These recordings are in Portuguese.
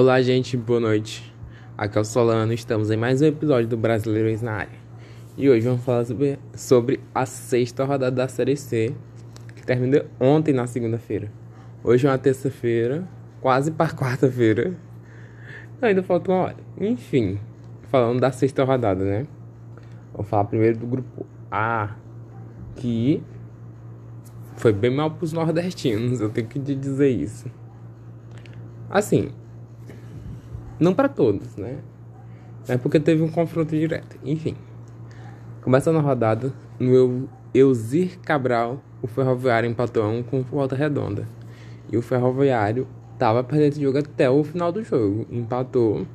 Olá, gente, boa noite. Aqui é o Solano, estamos em mais um episódio do Brasileiros na área. E hoje vamos falar sobre, sobre a sexta rodada da Série C, que terminou ontem na segunda-feira. Hoje é uma terça-feira, quase para quarta-feira. Ainda falta uma hora. Enfim, falando da sexta rodada, né? Vou falar primeiro do grupo A, que foi bem mal pros nordestinos, eu tenho que te dizer isso. Assim, não para todos, né? É porque teve um confronto direto. Enfim. Começando a rodada, no Eusir Cabral, o Ferroviário empatou um com volta redonda. E o Ferroviário tava perdendo o jogo até o final do jogo. Empatou.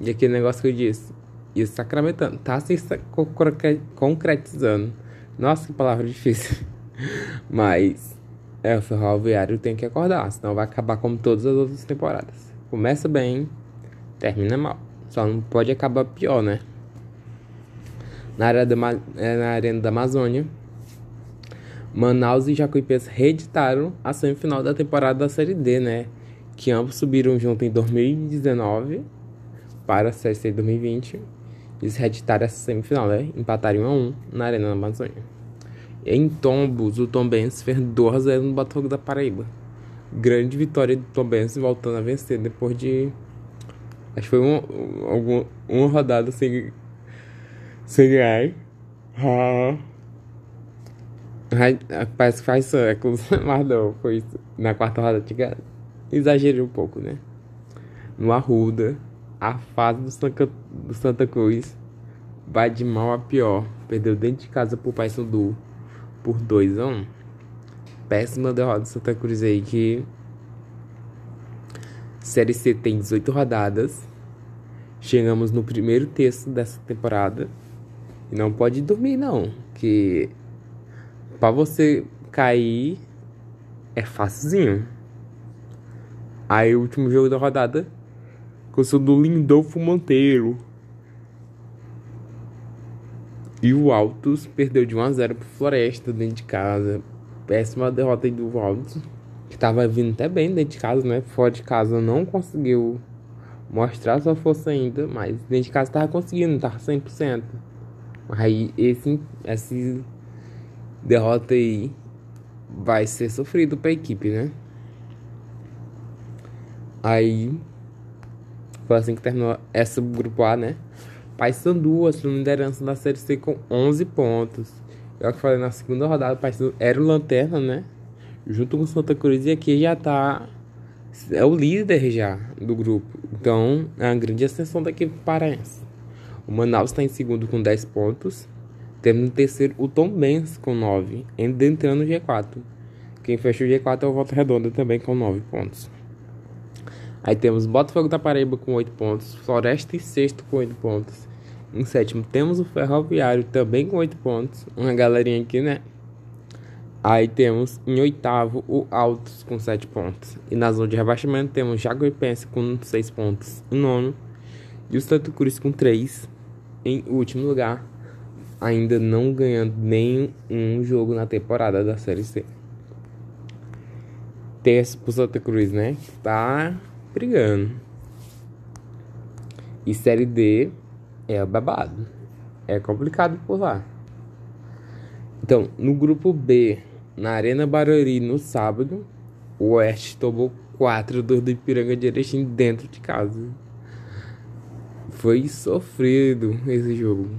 E aquele negócio que eu disse, ia sacramentando. Tá se concretizando. Nossa, que palavra difícil. Mas é, o Ferroviário tem que acordar, senão vai acabar como todas as outras temporadas. Começa bem, termina mal. Só não pode acabar pior, né? Na, área da, é, na Arena da Amazônia, Manaus e Jacuipense reeditaram a semifinal da temporada da Série D, né? Que ambos subiram junto em 2019 para a Série C 2020. Eles reeditaram essa semifinal, né? Empataram 1 a 1 na Arena da Amazônia. Em Tombos, o Tombense fez 2 a 0 no Botafogo da Paraíba. Grande vitória do Tombense voltando a vencer depois de Acho que foi uma, uma, uma rodada sem, sem ganhar. Ah. Parece que faz séculos, mas não, foi isso. Na quarta rodada, tinha, exagerei um pouco, né? No Arruda, a fase do Santa, do Santa Cruz vai de mal a pior. Perdeu dentro de casa pro Paysandu por 2 a 1 um. Péssima derrota do Santa Cruz aí que Série C tem 18 rodadas. Chegamos no primeiro terço dessa temporada. E não pode dormir, não. Que para você cair é facilzinho. Aí o último jogo da rodada constou do Lindolfo Monteiro. E o Altos perdeu de 1 a 0 pro Floresta dentro de casa. Péssima derrota aí do Altos que tava vindo até bem dentro de casa, né? Fora de casa não conseguiu mostrar sua força ainda, mas dentro de casa tava conseguindo, tava 100%. Aí esse, esse derrota aí vai ser sofrido pra equipe, né? Aí foi assim que terminou essa grupo A, né? Paysandu assumiu liderança da Série C com 11 pontos. Eu que falei na segunda rodada, o Paysandu era o lanterna, né? Junto com Santa Cruz e aqui já tá é o líder já do grupo. Então, é uma grande ascensão da equipe paraense. O Manaus está em segundo com 10 pontos. Temos no terceiro o Tom Benz com 9, entrando no G4. Quem fecha o G4 é o Volta Redonda também com 9 pontos. Aí temos Botafogo da Paraíba com 8 pontos, Floresta em sexto com 8 pontos. Em sétimo temos o Ferroviário também com 8 pontos. Uma galerinha aqui, né? Aí temos em oitavo o Altos com 7 pontos. E na zona de rebaixamento temos Jaguipense com 6 pontos em nono. E o Santo Cruz com 3 em último lugar. Ainda não ganhando nenhum jogo na temporada da Série C. Terço pro Santa Cruz, né? Tá brigando. E Série D é babado. É complicado por lá. Então, no grupo B, na Arena Barueri no sábado, o Oeste tomou 4 do Ipiranga de Erechim dentro de casa. Foi sofrido esse jogo.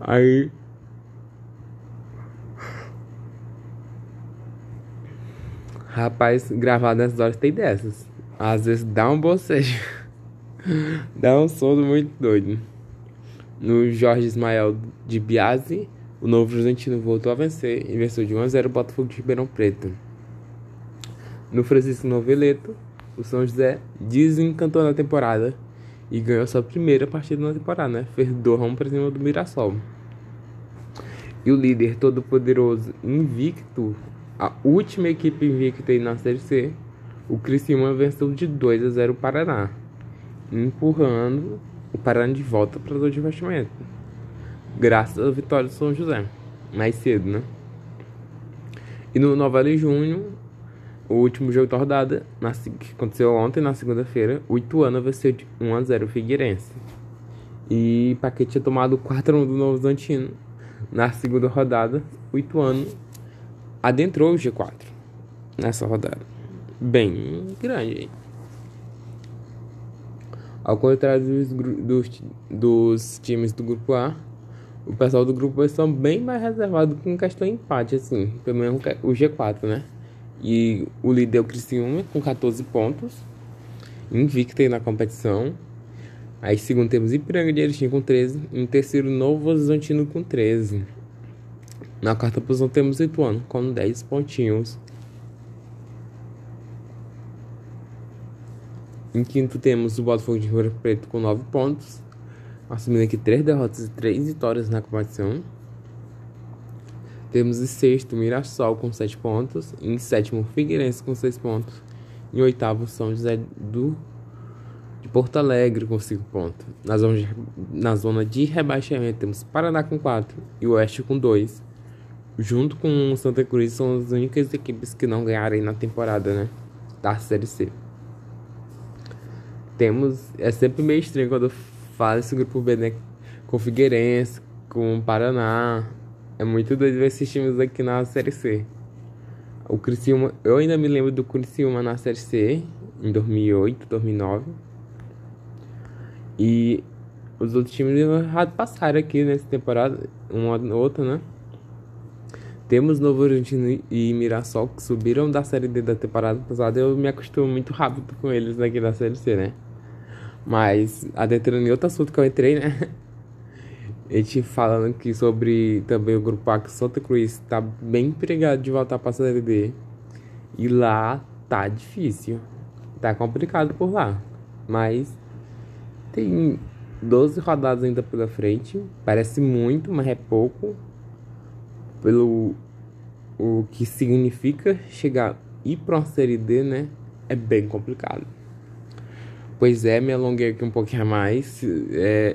Aí. Rapaz, gravar nessas horas tem dessas. Às vezes dá um bocejo. dá um sono muito doido. No Jorge Ismael de Biase o Novo Horizontino voltou a vencer e venceu de 1 a 0 o Botafogo de Ribeirão Preto. No Francisco Noveleto, o São José desencantou na temporada e ganhou sua primeira partida na temporada, né? Fez 2 a 1 para cima do Mirassol. E o líder todo-poderoso invicto, a última equipe invicta na Série C, o Criciúma venceu de 2 a 0 o Paraná, empurrando o Paraná de volta para o de investimento graças à vitória do São José, mais cedo, né? E no Novela em junho, o último jogo da rodada, na, que aconteceu ontem, na segunda-feira, o Ituano venceu de 1x0 o Figueirense. E Paquete tinha tomado 4x1 do Novo Zantino. Na segunda rodada, o Ituano adentrou o G4 nessa rodada. Bem grande. Ao contrário dos, dos, dos times do grupo A, o pessoal do grupo são bem mais reservados com questão de empate, assim. Pelo menos o G4, né? E o líder é o Criciúma com 14 pontos, invicto na competição. Aí segundo temos Ipiranga de Erechim com 13. Em terceiro, Novo Horizontino com 13. Na quarta posição temos Ituano com 10 pontinhos. Em quinto temos o Botafogo de Ribeirão Preto com 9 pontos. Assumindo aqui 3 derrotas e 3 vitórias na competição. Temos em sexto Mirassol com 7 pontos. Em sétimo Figueirense com 6 pontos. Em oitavo São José do de Porto Alegre com 5 pontos. Na zona, de, na zona de rebaixamento temos Paraná com 4 e Oeste com 2. Junto com Santa Cruz são as únicas equipes que não ganharem na temporada, né? Da Série C. Temos. É sempre meio estranho quando eu falo esse grupo B, né? Com Figueirense, com Paraná. É muito doido ver esses times aqui na Série C. O Criciúma, eu ainda me lembro do Criciúma na Série C, em 2008, 2009. E os outros times passaram aqui nessa temporada, uma outra, né? Temos Novo Horizontino e Mirassol que subiram da Série D da temporada passada. Eu me acostumo muito rápido com eles aqui na Série C, né? Mas adentrando em outro assunto que eu entrei, né? A gente falando aqui sobre também o grupo que Santa Cruz tá bem empregado de voltar pra Série D. E lá tá difícil. Tá complicado por lá. Mas tem 12 rodadas ainda pela frente. Parece muito, mas é pouco. Pelo o que significa chegar e para uma série D, né? É bem complicado. Pois é, me alonguei aqui um pouquinho a mais. É,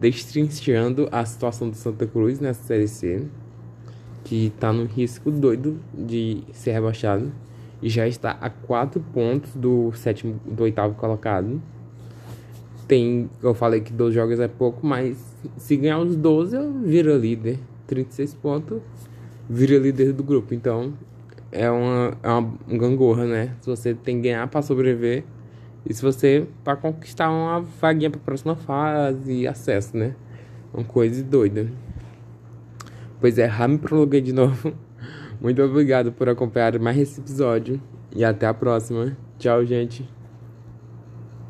destrinchando a situação do Santa Cruz nessa série C. Que tá no risco doido de ser rebaixado. E já está a 4 pontos do sétimo do oitavo colocado tem, eu falei que 12 jogos é pouco, mas se ganhar os 12, eu viro líder. 36 pontos, vira líder do grupo. Então, é uma, é uma gangorra, né? Se você tem que ganhar para sobreviver e se você para conquistar uma vaguinha para próxima fase acesso, né? Uma coisa doida. Pois é, já me prolonguei de novo. Muito obrigado por acompanhar mais esse episódio e até a próxima. Tchau, gente.